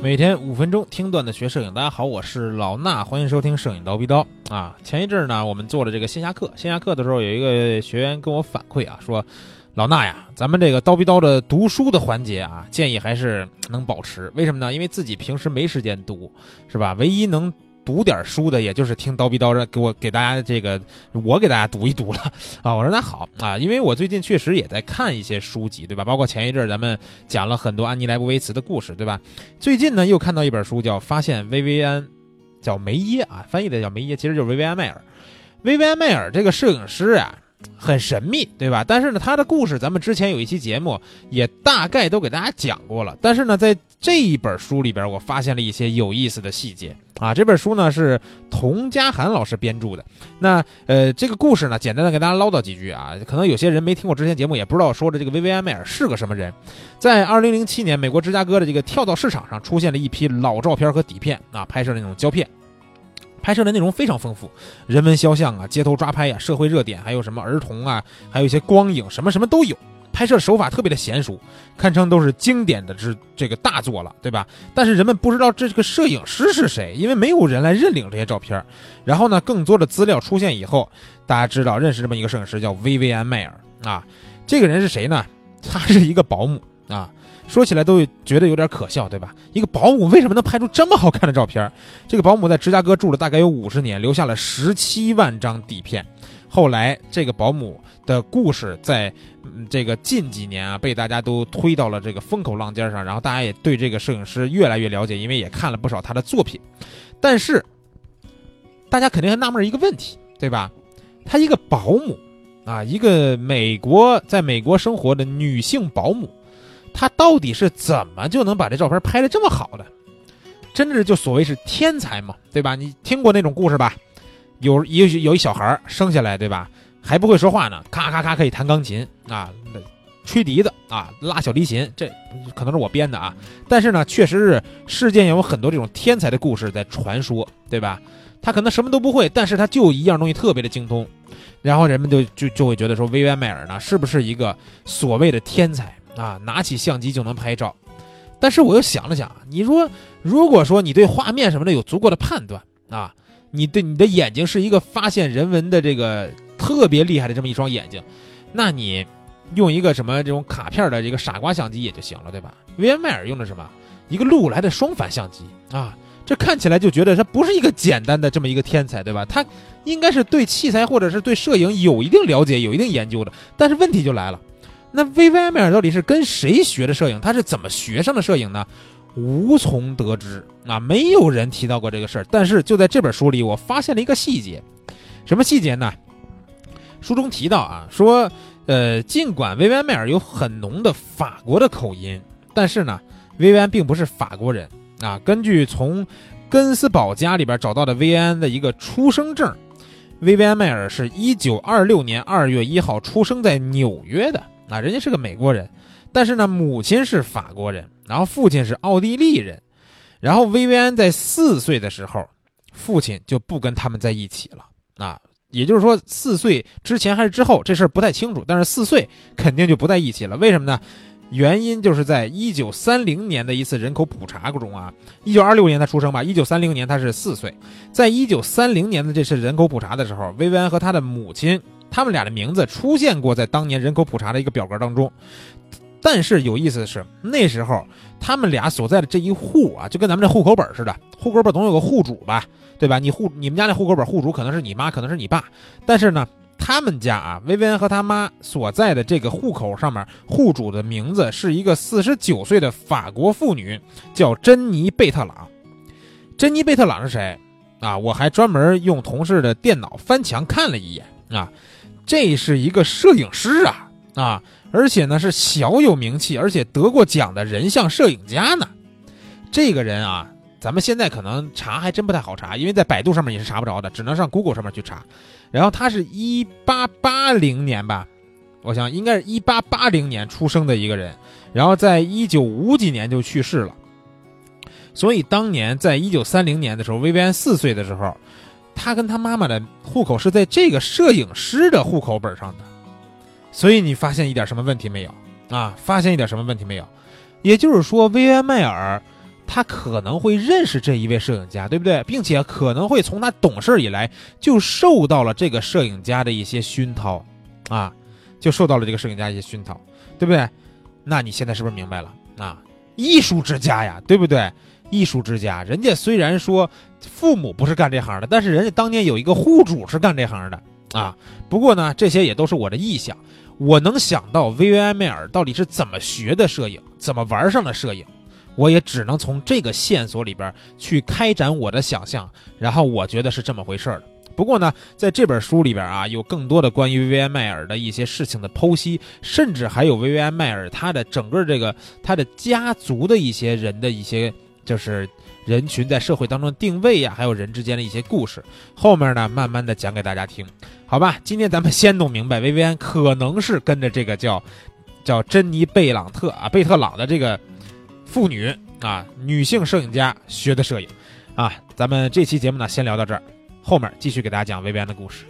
每天五分钟听段子学摄影，大家好，我是老衲，欢迎收听摄影刀逼刀啊。前一阵呢，我们做了这个线下课，线下课的时候有一个学员跟我反馈啊，说老衲呀，咱们这个刀逼刀的读书的环节啊，建议还是能保持。为什么呢？因为自己平时没时间读，是吧？唯一能读点书的，也就是听叨逼叨着给我给大家这个，我给大家读一读了啊。我说那好啊，因为我最近确实也在看一些书籍，对吧？包括前一阵咱们讲了很多安妮莱布维茨的故事，对吧？最近呢又看到一本书叫《发现薇薇安》，叫梅耶啊，翻译的叫梅耶，其实就是薇薇安迈尔。薇薇安迈尔这个摄影师啊。很神秘，对吧？但是呢，他的故事咱们之前有一期节目也大概都给大家讲过了。但是呢，在这一本书里边，我发现了一些有意思的细节啊。这本书呢是童家涵老师编著的。那呃，这个故事呢，简单的给大家唠叨几句啊。可能有些人没听过之前节目，也不知道说的这个薇薇安·迈尔是个什么人。在2007年，美国芝加哥的这个跳蚤市场上出现了一批老照片和底片啊，拍摄的那种胶片。拍摄的内容非常丰富，人文肖像啊，街头抓拍呀，社会热点，还有什么儿童啊，还有一些光影，什么什么都有。拍摄手法特别的娴熟，堪称都是经典的之这个大作了，对吧？但是人们不知道这个摄影师是谁，因为没有人来认领这些照片。然后呢，更多的资料出现以后，大家知道认识这么一个摄影师叫薇薇安·迈尔啊。这个人是谁呢？他是一个保姆啊。说起来都觉得有点可笑，对吧？一个保姆为什么能拍出这么好看的照片？这个保姆在芝加哥住了大概有五十年，留下了十七万张底片。后来，这个保姆的故事在这个近几年啊，被大家都推到了这个风口浪尖上。然后，大家也对这个摄影师越来越了解，因为也看了不少他的作品。但是，大家肯定还纳闷一个问题，对吧？他一个保姆啊，一个美国在美国生活的女性保姆。他到底是怎么就能把这照片拍的这么好的？真的就所谓是天才嘛，对吧？你听过那种故事吧？有有有一小孩生下来，对吧？还不会说话呢，咔咔咔可以弹钢琴啊，吹笛子啊，拉小提琴，这可能是我编的啊。但是呢，确实是世界有很多这种天才的故事在传说，对吧？他可能什么都不会，但是他就一样东西特别的精通，然后人们就就就会觉得说，薇薇安·迈尔呢，是不是一个所谓的天才？啊，拿起相机就能拍照，但是我又想了想，你说，如果说你对画面什么的有足够的判断啊，你的你的眼睛是一个发现人文的这个特别厉害的这么一双眼睛，那你用一个什么这种卡片的这个傻瓜相机也就行了，对吧？维恩迈尔用的什么？一个禄来的双反相机啊，这看起来就觉得他不是一个简单的这么一个天才，对吧？他应该是对器材或者是对摄影有一定了解、有一定研究的，但是问题就来了。那薇薇安·迈尔到底是跟谁学的摄影？他是怎么学上的摄影呢？无从得知啊，没有人提到过这个事儿。但是就在这本书里，我发现了一个细节，什么细节呢？书中提到啊，说，呃，尽管薇薇安·迈尔有很浓的法国的口音，但是呢，薇薇安并不是法国人啊。根据从根斯堡家里边找到的薇薇安的一个出生证，薇薇安·迈尔是一九二六年二月一号出生在纽约的。啊，人家是个美国人，但是呢，母亲是法国人，然后父亲是奥地利人，然后薇薇安在四岁的时候，父亲就不跟他们在一起了啊，也就是说四岁之前还是之后，这事儿不太清楚，但是四岁肯定就不在一起了。为什么呢？原因就是在一九三零年的一次人口普查中啊，一九二六年他出生吧，一九三零年他是四岁，在一九三零年的这次人口普查的时候，薇薇安和他的母亲。他们俩的名字出现过在当年人口普查的一个表格当中，但是有意思的是，那时候他们俩所在的这一户啊，就跟咱们这户口本似的，户口本总有个户主吧，对吧？你户你们家那户口本户主可能是你妈，可能是你爸，但是呢，他们家啊，薇薇安和他妈所在的这个户口上面，户主的名字是一个四十九岁的法国妇女，叫珍妮贝特朗。珍妮贝特朗是谁啊？我还专门用同事的电脑翻墙看了一眼啊。这是一个摄影师啊啊，而且呢是小有名气，而且得过奖的人像摄影家呢。这个人啊，咱们现在可能查还真不太好查，因为在百度上面也是查不着的，只能上 Google 上面去查。然后他是一八八零年吧，我想应该是一八八零年出生的一个人，然后在一九五几年就去世了。所以当年在一九三零年的时候，薇薇安四岁的时候。他跟他妈妈的户口是在这个摄影师的户口本上的，所以你发现一点什么问题没有啊？发现一点什么问题没有？也就是说，薇安迈尔他可能会认识这一位摄影家，对不对？并且可能会从他懂事以来就受到了这个摄影家的一些熏陶，啊，就受到了这个摄影家一些熏陶，对不对？那你现在是不是明白了啊？艺术之家呀，对不对？艺术之家，人家虽然说父母不是干这行的，但是人家当年有一个户主是干这行的啊。不过呢，这些也都是我的臆想。我能想到薇薇安·迈尔到底是怎么学的摄影，怎么玩上了摄影，我也只能从这个线索里边去开展我的想象。然后我觉得是这么回事儿的。不过呢，在这本书里边啊，有更多的关于薇薇安·迈尔的一些事情的剖析，甚至还有薇薇安·迈尔他的整个这个他的家族的一些人的一些。就是人群在社会当中定位呀，还有人之间的一些故事。后面呢，慢慢的讲给大家听，好吧？今天咱们先弄明白，薇薇安可能是跟着这个叫叫珍妮贝朗特啊贝特朗的这个妇女啊女性摄影家学的摄影啊。咱们这期节目呢，先聊到这儿，后面继续给大家讲薇薇安的故事。